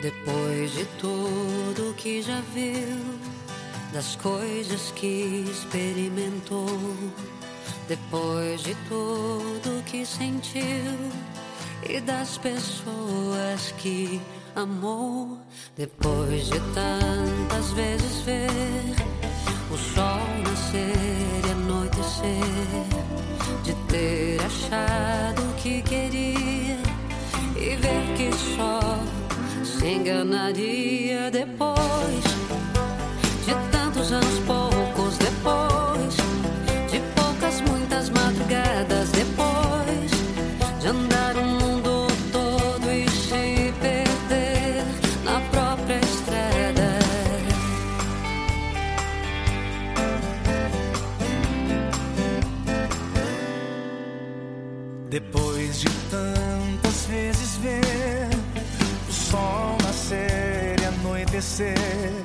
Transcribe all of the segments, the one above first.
Depois de tudo que já viu, das coisas que experimentou, depois de tudo que sentiu e das pessoas que amou, depois de tantas vezes ver o sol nascer e anoitecer, de ter achado o que queria e ver que só se enganaria depois de tantos anos, poucos depois de poucas, muitas madrugadas depois de andar o mundo todo e se perder na própria estrada. Depois de tantas vezes ver anoitecer,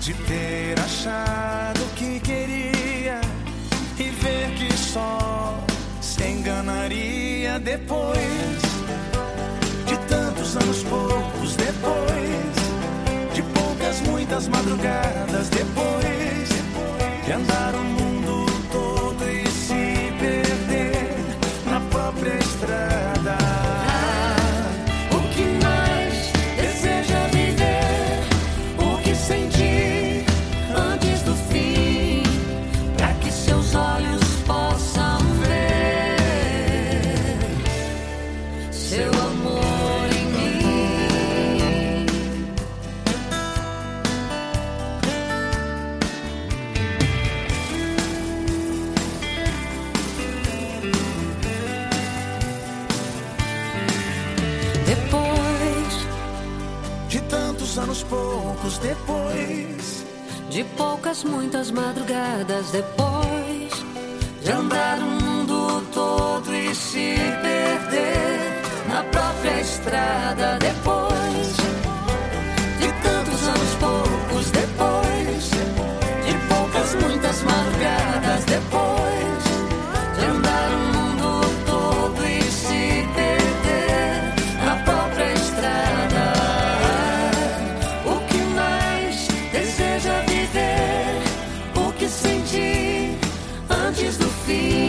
de ter achado o que queria e ver que só se enganaria depois de tantos anos, poucos depois de poucas, muitas madrugadas tantos anos, poucos depois. de poucas, muitas madrugadas depois de andar o mundo todo e se perder antes do fim?